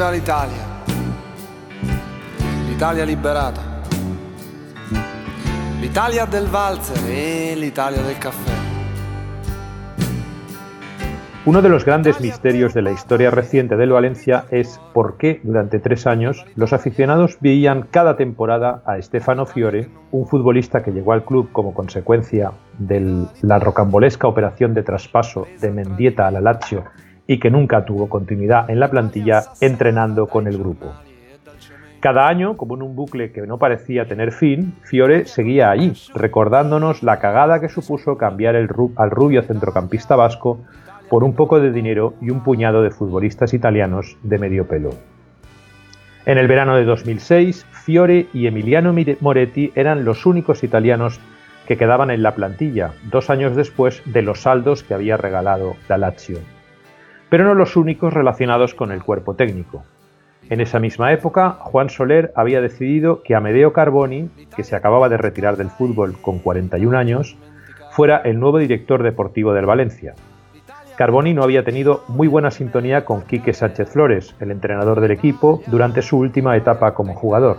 Viva l'Italia! L'Italia liberata. L'Italia del valzer e l'Italia del café. Uno de los grandes misterios de la historia reciente del Valencia es por qué durante tres años los aficionados veían cada temporada a Stefano Fiore, un futbolista que llegó al club como consecuencia de la rocambolesca operación de traspaso de Mendieta a la Lazio y que nunca tuvo continuidad en la plantilla entrenando con el grupo. Cada año, como en un bucle que no parecía tener fin, Fiore seguía allí, recordándonos la cagada que supuso cambiar al rubio centrocampista vasco por un poco de dinero y un puñado de futbolistas italianos de medio pelo. En el verano de 2006, Fiore y Emiliano Moretti eran los únicos italianos que quedaban en la plantilla, dos años después de los saldos que había regalado la Lazio pero no los únicos relacionados con el cuerpo técnico. En esa misma época, Juan Soler había decidido que Amedeo Carboni, que se acababa de retirar del fútbol con 41 años, fuera el nuevo director deportivo del Valencia. Carboni no había tenido muy buena sintonía con Quique Sánchez Flores, el entrenador del equipo, durante su última etapa como jugador,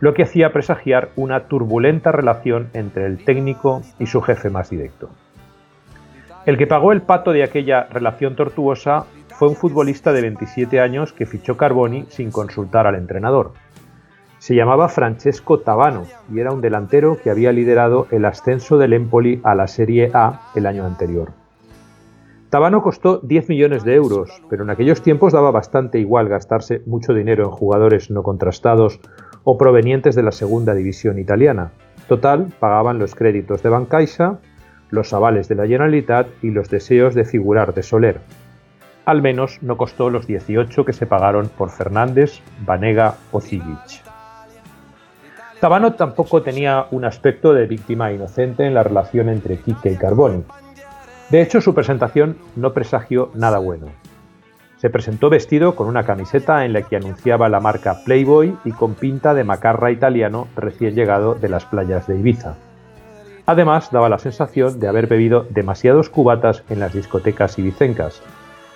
lo que hacía presagiar una turbulenta relación entre el técnico y su jefe más directo. El que pagó el pato de aquella relación tortuosa fue un futbolista de 27 años que fichó Carboni sin consultar al entrenador. Se llamaba Francesco Tabano y era un delantero que había liderado el ascenso del Empoli a la Serie A el año anterior. Tabano costó 10 millones de euros, pero en aquellos tiempos daba bastante igual gastarse mucho dinero en jugadores no contrastados o provenientes de la segunda división italiana. Total, pagaban los créditos de Bancaixa los avales de la Generalitat y los deseos de figurar de Soler. Al menos no costó los 18 que se pagaron por Fernández, Vanega o Zigic. Tabano tampoco tenía un aspecto de víctima inocente en la relación entre Quique y Carboni. De hecho, su presentación no presagió nada bueno. Se presentó vestido con una camiseta en la que anunciaba la marca Playboy y con pinta de macarra italiano recién llegado de las playas de Ibiza. Además, daba la sensación de haber bebido demasiados cubatas en las discotecas ibicencas,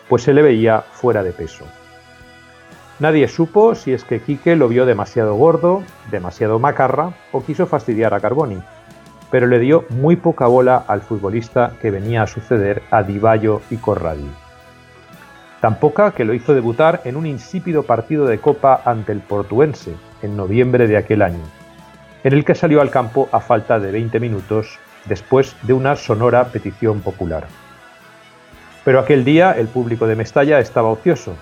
pues se le veía fuera de peso. Nadie supo si es que Quique lo vio demasiado gordo, demasiado macarra o quiso fastidiar a Carboni, pero le dio muy poca bola al futbolista que venía a suceder a Divallo y Corradi. Tan poca que lo hizo debutar en un insípido partido de copa ante el portuense en noviembre de aquel año en el que salió al campo a falta de 20 minutos después de una sonora petición popular. Pero aquel día el público de Mestalla estaba ocioso,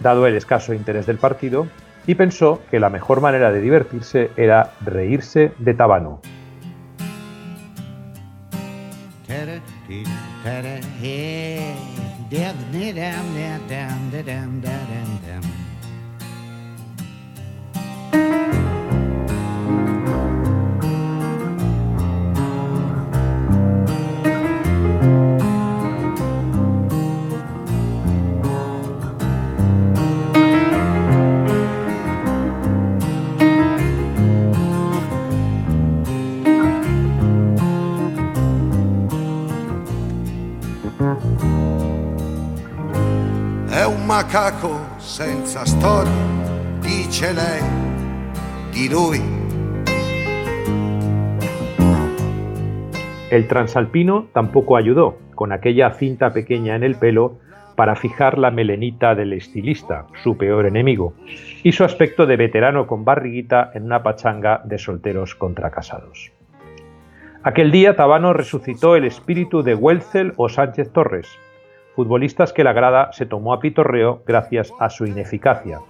dado el escaso interés del partido, y pensó que la mejor manera de divertirse era reírse de Tabano. Senza dice. El transalpino tampoco ayudó, con aquella cinta pequeña en el pelo para fijar la melenita del estilista, su peor enemigo, y su aspecto de veterano con barriguita en una pachanga de solteros contracasados. Aquel día Tabano resucitó el espíritu de Welzel o Sánchez Torres, futbolistas que la grada se tomó a pitorreo gracias a su ineficacia,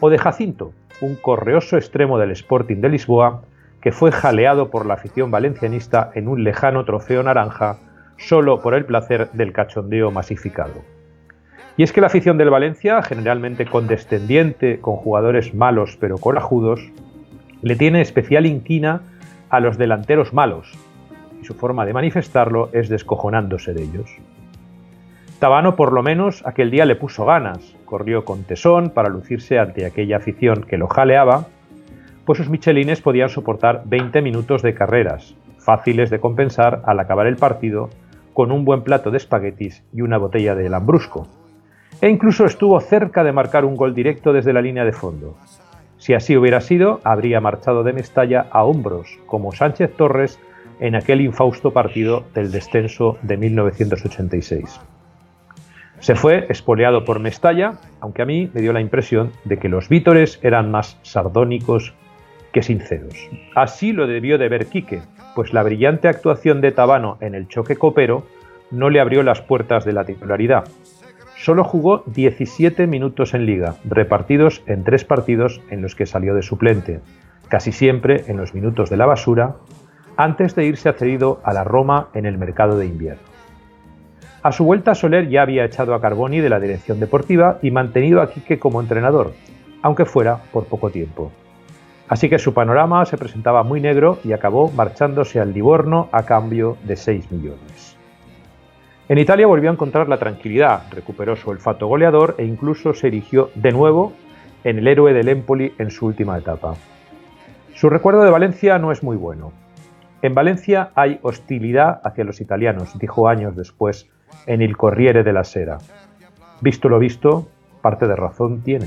o de Jacinto, un correoso extremo del Sporting de Lisboa que fue jaleado por la afición valencianista en un lejano trofeo naranja solo por el placer del cachondeo masificado. Y es que la afición del Valencia, generalmente condescendiente con jugadores malos pero corajudos, le tiene especial inquina a los delanteros malos, y su forma de manifestarlo es descojonándose de ellos. Tabano por lo menos aquel día le puso ganas, corrió con tesón para lucirse ante aquella afición que lo jaleaba, pues sus michelines podían soportar 20 minutos de carreras, fáciles de compensar al acabar el partido con un buen plato de espaguetis y una botella de lambrusco. E incluso estuvo cerca de marcar un gol directo desde la línea de fondo. Si así hubiera sido, habría marchado de Mestalla a hombros, como Sánchez Torres en aquel infausto partido del descenso de 1986. Se fue espoleado por Mestalla, aunque a mí me dio la impresión de que los vítores eran más sardónicos que sinceros. Así lo debió de ver Quique, pues la brillante actuación de Tabano en el choque copero no le abrió las puertas de la titularidad. Solo jugó 17 minutos en liga, repartidos en tres partidos en los que salió de suplente, casi siempre en los minutos de la basura, antes de irse cedido a la Roma en el mercado de invierno. A su vuelta Soler ya había echado a Carboni de la dirección deportiva y mantenido a Quique como entrenador, aunque fuera por poco tiempo. Así que su panorama se presentaba muy negro y acabó marchándose al Livorno a cambio de 6 millones. En Italia volvió a encontrar la tranquilidad, recuperó su olfato goleador e incluso se erigió de nuevo en el héroe del Empoli en su última etapa. Su recuerdo de Valencia no es muy bueno. En Valencia hay hostilidad hacia los italianos, dijo años después en el Corriere de la Sera. Visto lo visto, parte de razón tiene.